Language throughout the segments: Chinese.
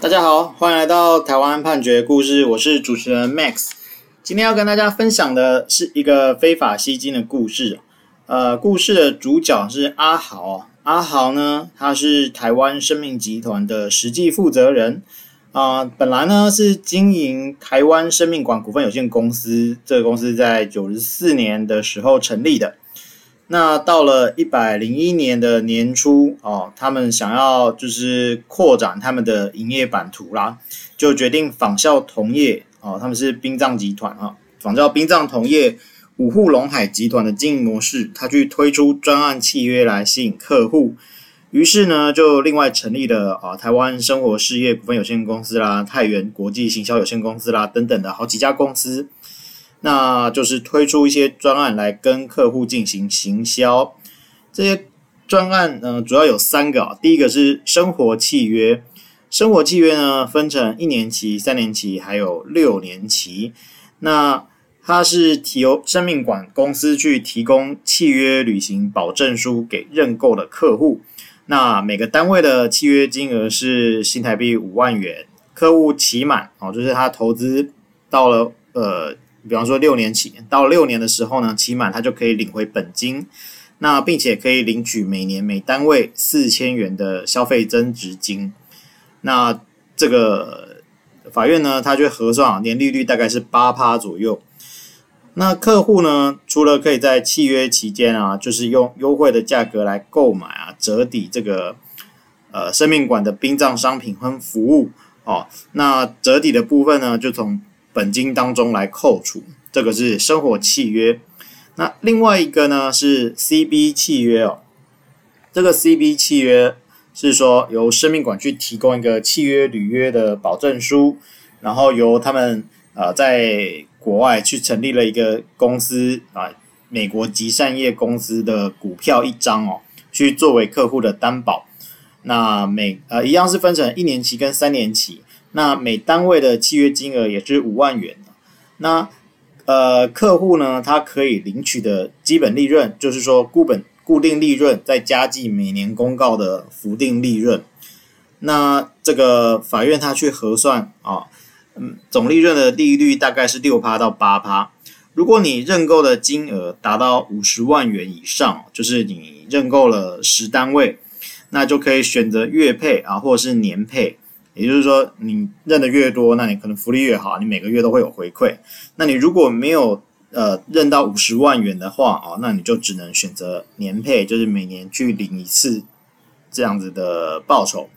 大家好，欢迎来到台湾判决故事，我是主持人 Max。今天要跟大家分享的是一个非法吸金的故事。呃，故事的主角是阿豪。阿豪呢，他是台湾生命集团的实际负责人。啊、本来呢是经营台湾生命馆股份有限公司，这个公司在九十四年的时候成立的。那到了一百零一年的年初哦，他们想要就是扩展他们的营业版图啦，就决定仿效同业哦，他们是殡葬集团啊，仿照殡葬同业五户龙海集团的经营模式，他去推出专案契约来吸引客户，于是呢就另外成立了啊台湾生活事业股份有限公司啦、太原国际行销有限公司啦等等的好几家公司。那就是推出一些专案来跟客户进行行销，这些专案呢，主要有三个啊。第一个是生活契约，生活契约呢分成一年期、三年期，还有六年期。那它是提由生命馆公司去提供契约履行保证书给认购的客户。那每个单位的契约金额是新台币五万元，客户期满哦，就是他投资到了呃。比方说六年期，到六年的时候呢，期满他就可以领回本金，那并且可以领取每年每单位四千元的消费增值金。那这个法院呢，他就核算啊，年利率大概是八趴左右。那客户呢，除了可以在契约期间啊，就是用优惠的价格来购买啊，折抵这个呃生命馆的殡葬商品和服务哦。那折抵的部分呢，就从本金当中来扣除，这个是生活契约。那另外一个呢是 CB 契约哦，这个 CB 契约是说由生命馆去提供一个契约履约的保证书，然后由他们呃在国外去成立了一个公司啊，美国集善业公司的股票一张哦，去作为客户的担保。那每呃一样是分成一年期跟三年期。那每单位的契约金额也是五万元。那呃，客户呢，他可以领取的基本利润，就是说固本固定利润再加计每年公告的浮定利润。那这个法院他去核算啊，嗯，总利润的利率大概是六趴到八趴。如果你认购的金额达到五十万元以上，就是你认购了十单位，那就可以选择月配啊，或者是年配。也就是说，你认的越多，那你可能福利越好，你每个月都会有回馈。那你如果没有呃认到五十万元的话啊，那你就只能选择年配，就是每年去领一次这样子的报酬。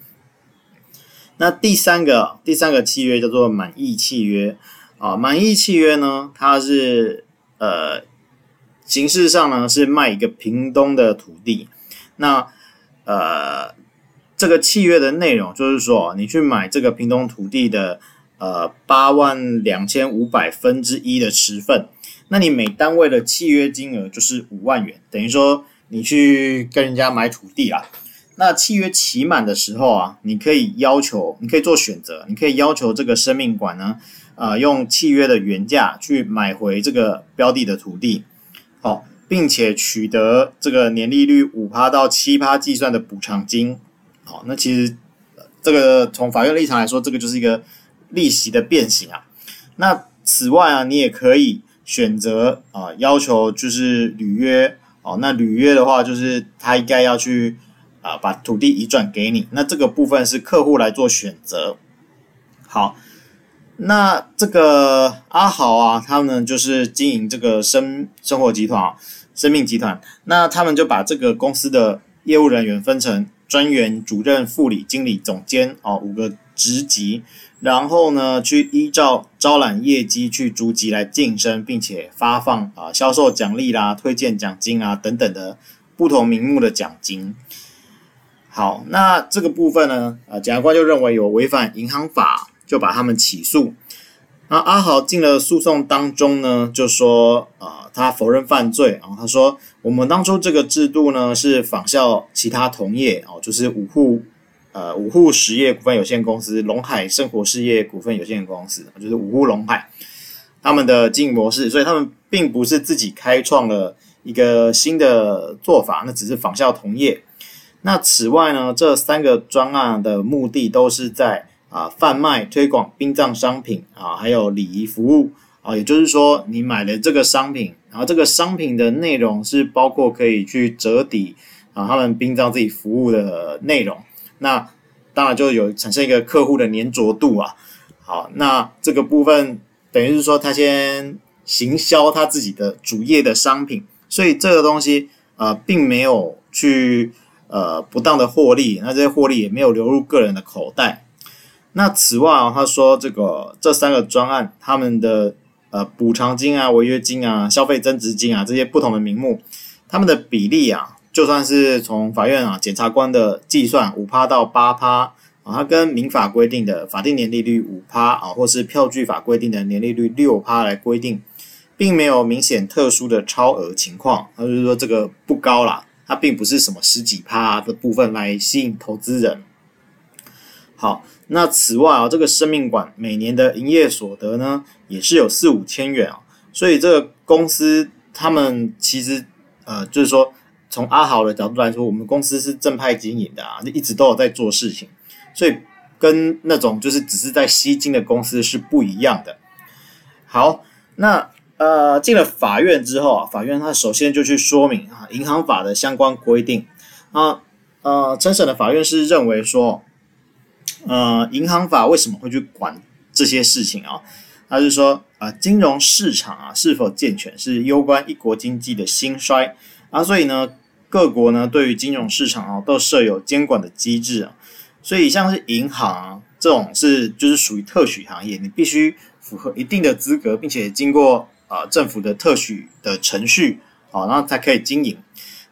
那第三个第三个契约叫做满意契约啊，满意契约呢，它是呃形式上呢是卖一个屏东的土地，那呃。这个契约的内容就是说，你去买这个屏东土地的呃八万两千五百分之一的持份，那你每单位的契约金额就是五万元，等于说你去跟人家买土地啦。那契约期满的时候啊，你可以要求，你可以做选择，你可以要求这个生命馆呢，呃，用契约的原价去买回这个标的的土地，好，并且取得这个年利率五趴到七趴计算的补偿金。好，那其实这个从法院立场来说，这个就是一个利息的变形啊。那此外啊，你也可以选择啊，要求就是履约哦。那履约的话，就是他应该要去啊把土地移转给你。那这个部分是客户来做选择。好，那这个阿豪啊，他们就是经营这个生生活集团啊、生命集团。那他们就把这个公司的业务人员分成。专员、主任、副理、经理、总监，哦，五个职级，然后呢，去依照招揽业绩去逐级来晋升，并且发放啊销售奖励啦、推荐奖金啊等等的不同名目的奖金。好，那这个部分呢，啊，检察官就认为有违反银行法，就把他们起诉。那阿豪进了诉讼当中呢，就说啊，他否认犯罪啊，他说我们当初这个制度呢是仿效其他同业哦，就是五户呃五户实业股份有限公司、龙海生活事业股份有限公司，就是五户龙海他们的经营模式，所以他们并不是自己开创了一个新的做法，那只是仿效同业。那此外呢，这三个专案的目的都是在啊贩卖推广殡葬商品啊，还有礼仪服务啊，也就是说你买了这个商品，然后这个商品的内容是包括可以去折抵啊他们殡葬自己服务的内容，那当然就有产生一个客户的粘着度啊。好，那这个部分等于是说他先行销他自己的主业的商品，所以这个东西呃并没有去。呃，不当的获利，那这些获利也没有流入个人的口袋。那此外啊，他说这个这三个专案，他们的呃补偿金啊、违约金啊、消费增值金啊这些不同的名目，他们的比例啊，就算是从法院啊检察官的计算五趴到八趴啊，它跟民法规定的法定年利率五趴啊，或是票据法规定的年利率六趴来规定，并没有明显特殊的超额情况，他就是说这个不高啦。它并不是什么十几趴的部分来吸引投资人。好，那此外啊，这个生命馆每年的营业所得呢，也是有四五千元啊。所以这个公司他们其实呃，就是说从阿豪的角度来说，我们公司是正派经营的啊，就一直都有在做事情，所以跟那种就是只是在吸金的公司是不一样的。好，那。呃，进了法院之后啊，法院他首先就去说明啊，银行法的相关规定啊。呃，陈审的法院是认为说，呃，银行法为什么会去管这些事情啊？他是说啊，金融市场啊是否健全是攸关一国经济的兴衰啊，所以呢，各国呢对于金融市场啊都设有监管的机制啊。所以像是银行啊这种是就是属于特许行业，你必须符合一定的资格，并且经过。啊，政府的特许的程序，好，然后才可以经营。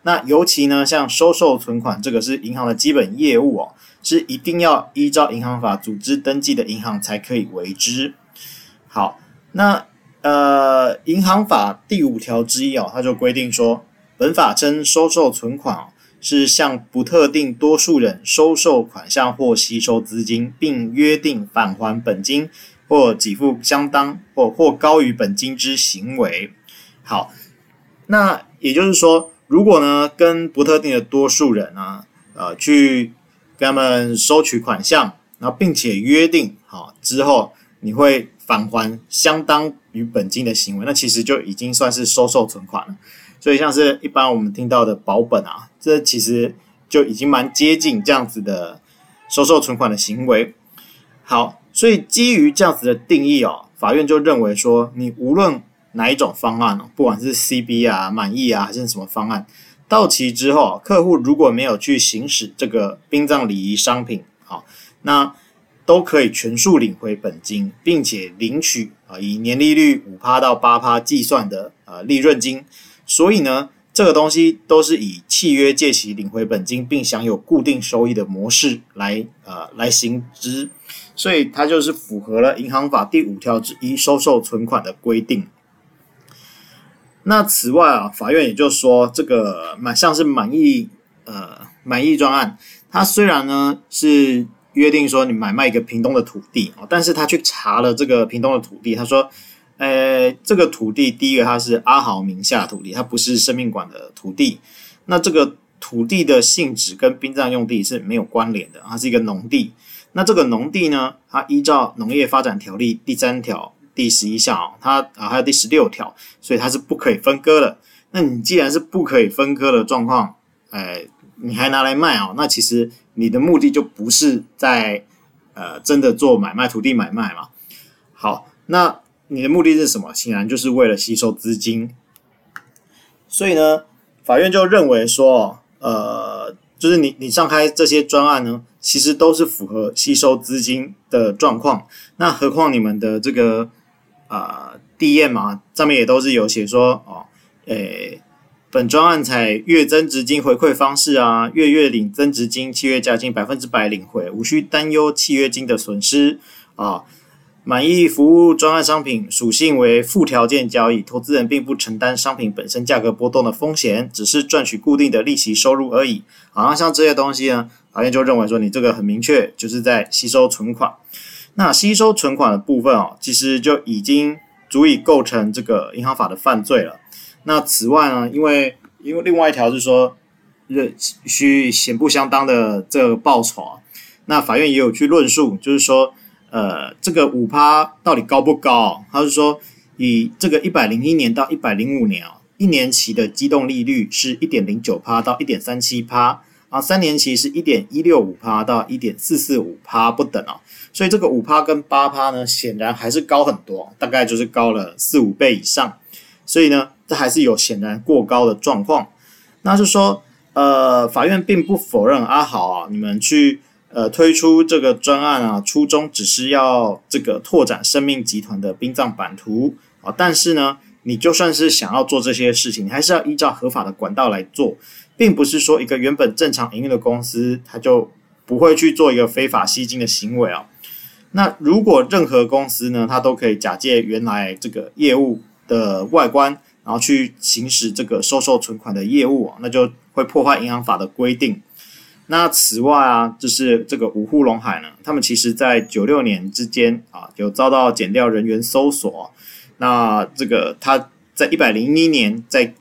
那尤其呢，像收受存款，这个是银行的基本业务哦，是一定要依照银行法组织登记的银行才可以为之。好，那呃，银行法第五条之一哦，它就规定说，本法称收受存款哦，是向不特定多数人收受款项或吸收资金，并约定返还本金。或给付相当或或高于本金之行为，好，那也就是说，如果呢跟不特定的多数人啊，呃，去跟他们收取款项，然后并且约定好之后，你会返还相当于本金的行为，那其实就已经算是收受存款了。所以像是一般我们听到的保本啊，这其实就已经蛮接近这样子的收受存款的行为。好。所以基于这样子的定义哦，法院就认为说，你无论哪一种方案，不管是 CB 啊、满意啊，还是什么方案，到期之后，客户如果没有去行使这个殡葬礼仪商品，好，那都可以全数领回本金，并且领取啊以年利率五趴到八趴计算的呃利润金。所以呢，这个东西都是以契约借期领回本金并享有固定收益的模式来呃来行之。所以它就是符合了银行法第五条之一收受存款的规定。那此外啊，法院也就说，这个满像是满意呃满意专案，它虽然呢是约定说你买卖一个屏东的土地啊，但是他去查了这个屏东的土地，他说，呃，这个土地第一个它是阿豪名下土地，它不是生命馆的土地。那这个土地的性质跟殡葬用地是没有关联的，它是一个农地。那这个农地呢，它依照农业发展条例第三条第十一项，它啊还有第十六条，所以它是不可以分割的。那你既然是不可以分割的状况，哎，你还拿来卖啊？那其实你的目的就不是在呃真的做买卖土地买卖嘛。好，那你的目的是什么？显然就是为了吸收资金。所以呢，法院就认为说，呃，就是你你上开这些专案呢。其实都是符合吸收资金的状况，那何况你们的这个啊 DM 嘛，上面也都是有写说哦，诶，本专案采月增值金回馈方式啊，月月领增值金，契约价金百分之百领回，无需担忧契约金的损失啊。满意服务专案商品属性为附条件交易，投资人并不承担商品本身价格波动的风险，只是赚取固定的利息收入而已。好，像像这些东西呢，法院就认为说你这个很明确，就是在吸收存款。那吸收存款的部分哦，其实就已经足以构成这个银行法的犯罪了。那此外呢，因为因为另外一条是说，呃需显不相当的这个报酬啊。那法院也有去论述，就是说，呃，这个五趴到底高不高？他是说，以这个一百零一年到一百零五年啊，一年期的机动利率是一点零九趴到一点三七趴。啊，三年期是一点一六五趴到一点四四五趴不等啊，所以这个五趴跟八趴呢，显然还是高很多，大概就是高了四五倍以上，所以呢，这还是有显然过高的状况。那是说，呃，法院并不否认阿豪啊，你们去呃推出这个专案啊，初衷只是要这个拓展生命集团的殡葬版图啊，但是呢，你就算是想要做这些事情，你还是要依照合法的管道来做。并不是说一个原本正常营运的公司，它就不会去做一个非法吸金的行为啊。那如果任何公司呢，它都可以假借原来这个业务的外观，然后去行使这个收受存款的业务，那就会破坏银行法的规定。那此外啊，就是这个五户龙海呢，他们其实在九六年之间啊，有遭到检调人员搜索。那这个他在一百零一年在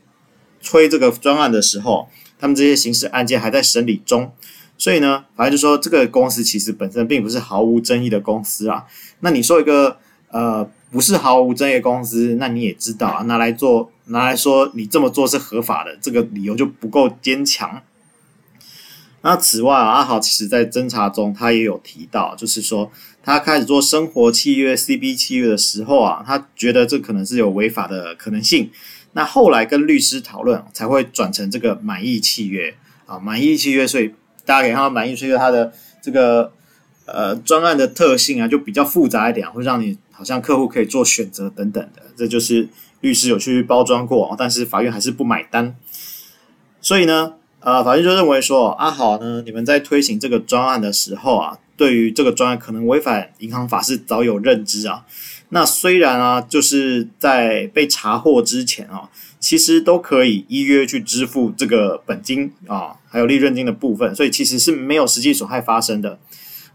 催这个专案的时候。他们这些刑事案件还在审理中，所以呢，反正就说这个公司其实本身并不是毫无争议的公司啊。那你说一个呃不是毫无争议的公司，那你也知道啊，拿来做拿来说你这么做是合法的，这个理由就不够坚强。那此外啊，阿豪其实在侦查中他也有提到，就是说他开始做生活契约 CB 契约的时候啊，他觉得这可能是有违法的可能性。那后来跟律师讨论，才会转成这个满意契约啊，满意契约，所以大家可以看到满意契约它的这个呃专案的特性啊，就比较复杂一点，会让你好像客户可以做选择等等的，这就是律师有去包装过，但是法院还是不买单，所以呢，呃，法院就认为说，阿豪呢，你们在推行这个专案的时候啊，对于这个专案可能违反银行法是早有认知啊。那虽然啊，就是在被查获之前啊，其实都可以依约去支付这个本金啊，还有利润金的部分，所以其实是没有实际损害发生的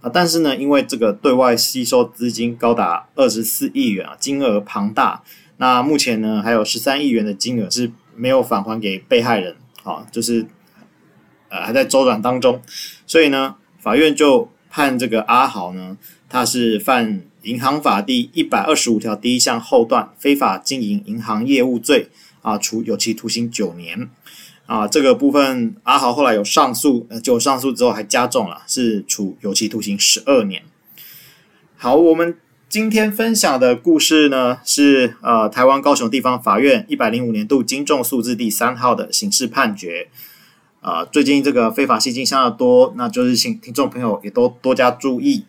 啊。但是呢，因为这个对外吸收资金高达二十四亿元啊，金额庞大，那目前呢还有十三亿元的金额是没有返还给被害人啊，就是呃还在周转当中，所以呢，法院就判这个阿豪呢，他是犯。银行法第一百二十五条第一项后段非法经营银行业务罪啊，处有期徒刑九年啊。这个部分阿豪后来有上诉，呃，就上诉之后还加重了，是处有期徒刑十二年。好，我们今天分享的故事呢，是呃台湾高雄地方法院一百零五年度金重诉字第三号的刑事判决。啊，最近这个非法吸金相当多，那就是请听众朋友也都多加注意。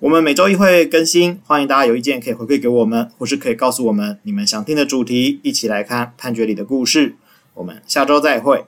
我们每周一会更新，欢迎大家有意见可以回馈给我们，或是可以告诉我们你们想听的主题，一起来看判决里的故事。我们下周再会。